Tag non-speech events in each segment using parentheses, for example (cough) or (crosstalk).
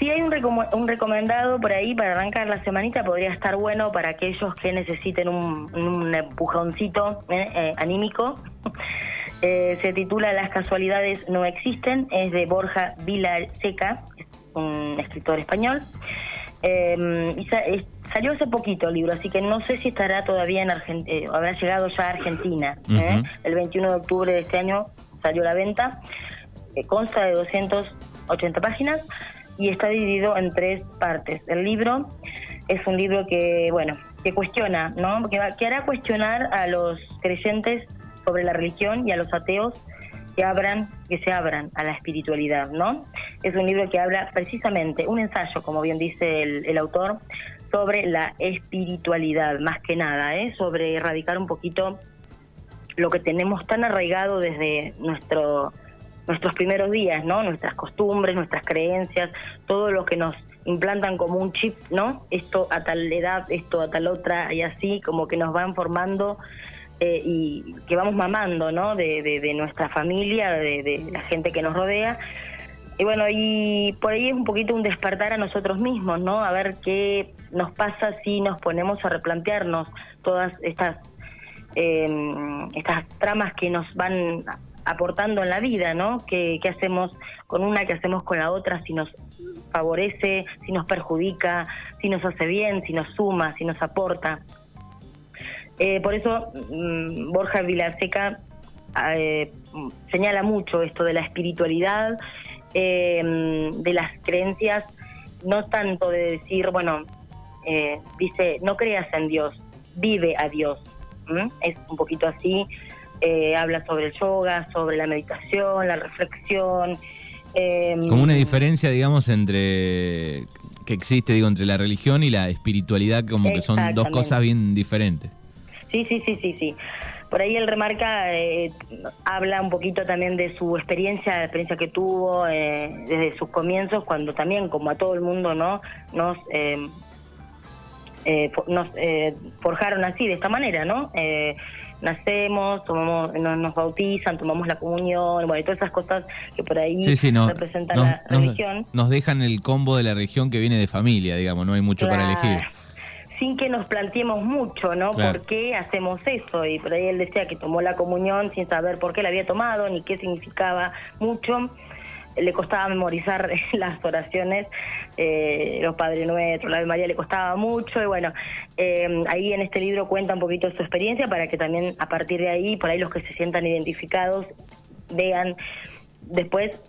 Si hay un, un recomendado por ahí para arrancar la semanita, podría estar bueno para aquellos que necesiten un, empujoncito eh, eh, anímico. (laughs) se titula Las casualidades no existen, es de Borja Vilaseca, un escritor español. y salió hace poquito el libro, así que no sé si estará todavía en Argentina, habrá llegado ya a Argentina. El 21 de octubre de este año salió a la venta. consta de 280 páginas y está dividido en tres partes. El libro es un libro que, bueno, que cuestiona, ¿no? Que, que hará cuestionar a los creyentes sobre la religión y a los ateos que abran, que se abran a la espiritualidad, ¿no? Es un libro que habla precisamente, un ensayo, como bien dice el, el autor, sobre la espiritualidad, más que nada, ¿eh? sobre erradicar un poquito lo que tenemos tan arraigado desde nuestro nuestros primeros días, ¿no? Nuestras costumbres, nuestras creencias, todo lo que nos implantan como un chip, ¿no? Esto a tal edad, esto a tal otra, y así, como que nos van formando eh, y que vamos mamando, ¿no? De, de, nuestra familia, de, de, la gente que nos rodea. Y bueno, y por ahí es un poquito un despertar a nosotros mismos, ¿no? A ver qué nos pasa si nos ponemos a replantearnos todas estas, eh, estas tramas que nos van aportando en la vida, ¿no? ¿Qué, hacemos con una, qué hacemos con la otra, si nos favorece, si nos perjudica, si nos hace bien, si nos suma, si nos aporta. Eh, por eso mm, Borja Vilaseca eh, señala mucho esto de la espiritualidad, eh, de las creencias, no tanto de decir, bueno, dice, no creas en Dios, vive a Dios. Es un poquito así eh, habla sobre el yoga, sobre la meditación, la reflexión. Em, Como una diferencia, digamos, entre que existe, digo, entre la religión y la espiritualidad, como que son dos cosas bien diferentes. Sí, sí, sí, sí, sí. Por ahí él remarca, eh, habla un poquito también de su experiencia, la experiencia que tuvo eh, desde sus comienzos, cuando también, como a todo el mundo, ¿no? Nos, em, nos forjaron así, de esta manera, ¿no? Nacemos, tomamos, nos, bautizan, tomamos la comunión, bueno, y todas esas cosas que por ahí representan la religión. Nos dejan el combo de la religión que viene de familia, digamos, no hay mucho para elegir. Sin que nos planteemos mucho, ¿no? ¿Por qué hacemos eso? Y por ahí él decía que tomó la comunión sin saber por qué la había tomado, ni qué significaba mucho le costaba memorizar (laughs) las oraciones, eh, los Padres Nuestros, la Ave María le costaba mucho y bueno, eh, ahí en este libro cuenta un poquito su experiencia para que también a partir de ahí, por ahí los que se sientan identificados, vean. Después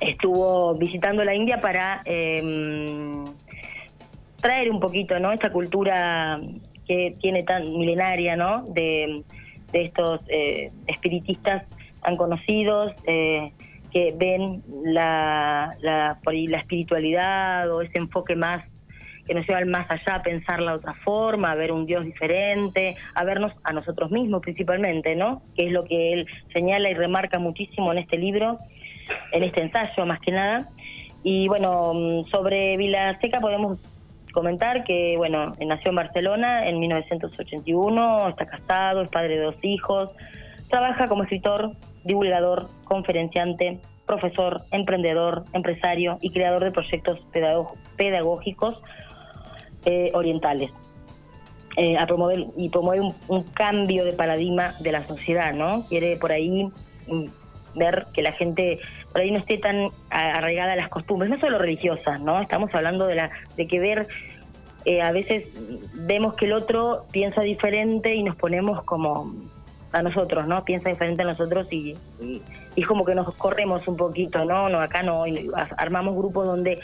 estuvo visitando la India para em, traer un poquito, ¿no? Esta cultura que tiene tan milenaria, ¿no? De, de estos eh, espiritistas tan conocidos, eh, que ven la, la, por la espiritualidad o ese enfoque más que nos lleva al más allá a pensarla de otra forma, a ver un Dios diferente, a vernos a nosotros mismos principalmente, ¿no? Que es lo que él señala y remarca muchísimo en este libro, en este ensayo más que nada. Y bueno, mm, sobre Vila Seca podemos comentar que, bueno, nació en Barcelona en 1981, está casado, es padre de dos hijos, trabaja como escritor, divulgador, conferenciante, profesor, emprendedor, empresario y creador de proyectos pedagógicos eh, orientales. Eh, a promover y promueve un, cambio de paradigma de la sociedad, ¿no? Quiere por ahí mm, ver que la gente por ahí no esté tan arraigada a las costumbres, no solo religiosas, ¿no? Estamos hablando de la de que ver eh, a veces vemos que el otro piensa diferente y nos ponemos como a nosotros, ¿no? Piensa diferente a nosotros y, y, como que nos corremos un poquito, ¿no? no acá no, armamos grupos donde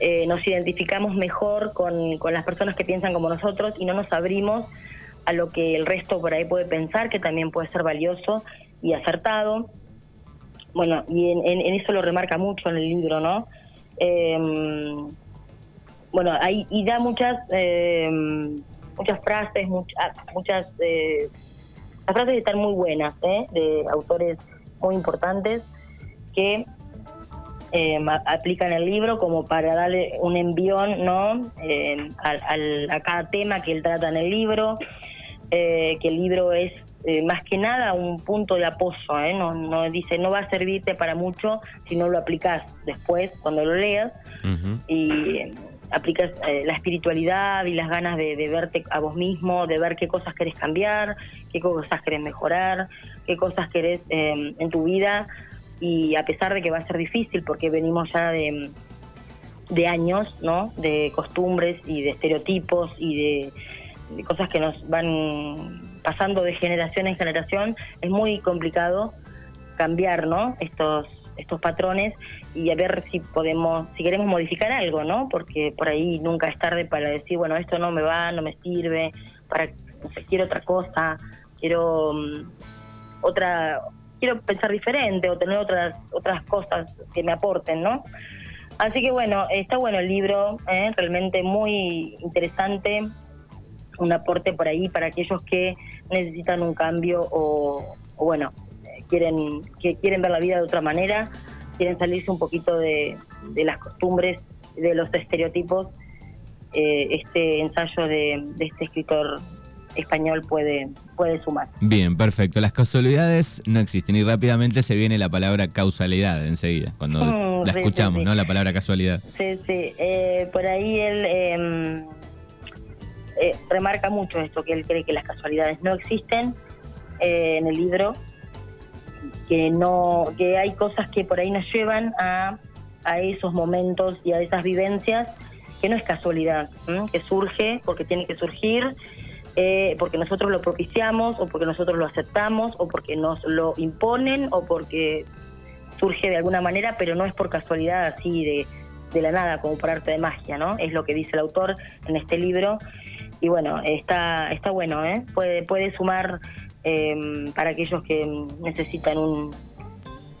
eh, nos identificamos mejor con, con las personas que piensan como nosotros y no nos abrimos a lo que el resto por ahí puede pensar, que también puede ser valioso y acertado. Bueno, y en, eso lo remarca mucho en el libro, ¿no? Em, bueno, ahí y da muchas em, muchas frases, muchas, muchas eh, las frases están muy buenas, ¿eh? de autores muy importantes que eh, aplican el libro como para darle un envión ¿no? Eh, a, cada tema que él trata en el libro, que el libro es eh, más que nada un punto de apoyo, ¿eh? no, no dice no va a servirte para mucho si no lo aplicas después cuando lo leas y eh, aplicas la espiritualidad y las ganas de, verte a vos mismo, de ver qué cosas querés cambiar, qué cosas querés mejorar, qué cosas querés en tu vida y a pesar de que va a ser difícil porque venimos ya de, de años, ¿no? De costumbres y de estereotipos y de cosas que nos van pasando de generación en generación, es muy complicado cambiar, ¿no? Estos estos patrones y a ver si podemos, si queremos modificar algo, ¿no? Porque por ahí nunca es tarde para decir, bueno, esto no me va, no me sirve, para quiero otra cosa, quiero mm, otra, quiero pensar diferente o tener otras otras cosas que me aporten, ¿no? Así que bueno, está bueno el libro, ¿eh? realmente muy interesante, un aporte por ahí para aquellos que necesitan un cambio o, bueno, quieren, que quieren ver la vida de otra manera, quieren salirse un poquito de, las costumbres, de los estereotipos. Eh, este ensayo de, este escritor español puede, puede sumar. Bien, perfecto. Las casualidades no existen y rápidamente se viene la palabra causalidad enseguida, cuando mm, la escuchamos, ¿no? La palabra casualidad. Sí, sí. Eh, por ahí él em, eh, remarca mucho esto, que él cree que las casualidades no existen eh, en el libro, que no que hay cosas que por ahí nos llevan a, a esos momentos y a esas vivencias que no es casualidad, que surge porque tiene que surgir, eh, porque nosotros lo propiciamos o porque nosotros lo aceptamos o porque nos lo imponen o porque surge de alguna manera, pero no es por casualidad así de, de la nada, como por arte de magia, ¿no? Es lo que dice el autor en este libro y bueno, está, está bueno, ¿eh? puede, puede sumar em, para aquellos que necesitan un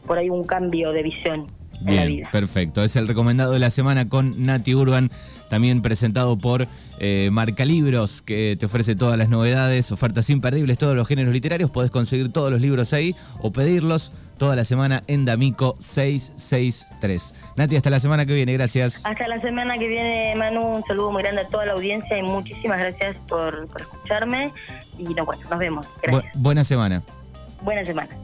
por ahí un cambio de visión. En la vida. perfecto. Es el recomendado de la semana con Nati Urban, también presentado por eh, Marca Libros, que te ofrece todas las novedades, ofertas imperdibles, todos los géneros literarios. Podés conseguir todos los libros ahí o pedirlos toda la semana en D'Amico 663. Nati, hasta la semana que viene, gracias. Hasta la semana que viene, Manu, un saludo muy grande a toda la audiencia y muchísimas gracias por, escucharme. Y no, bueno, nos vemos. buena semana. Buena semana.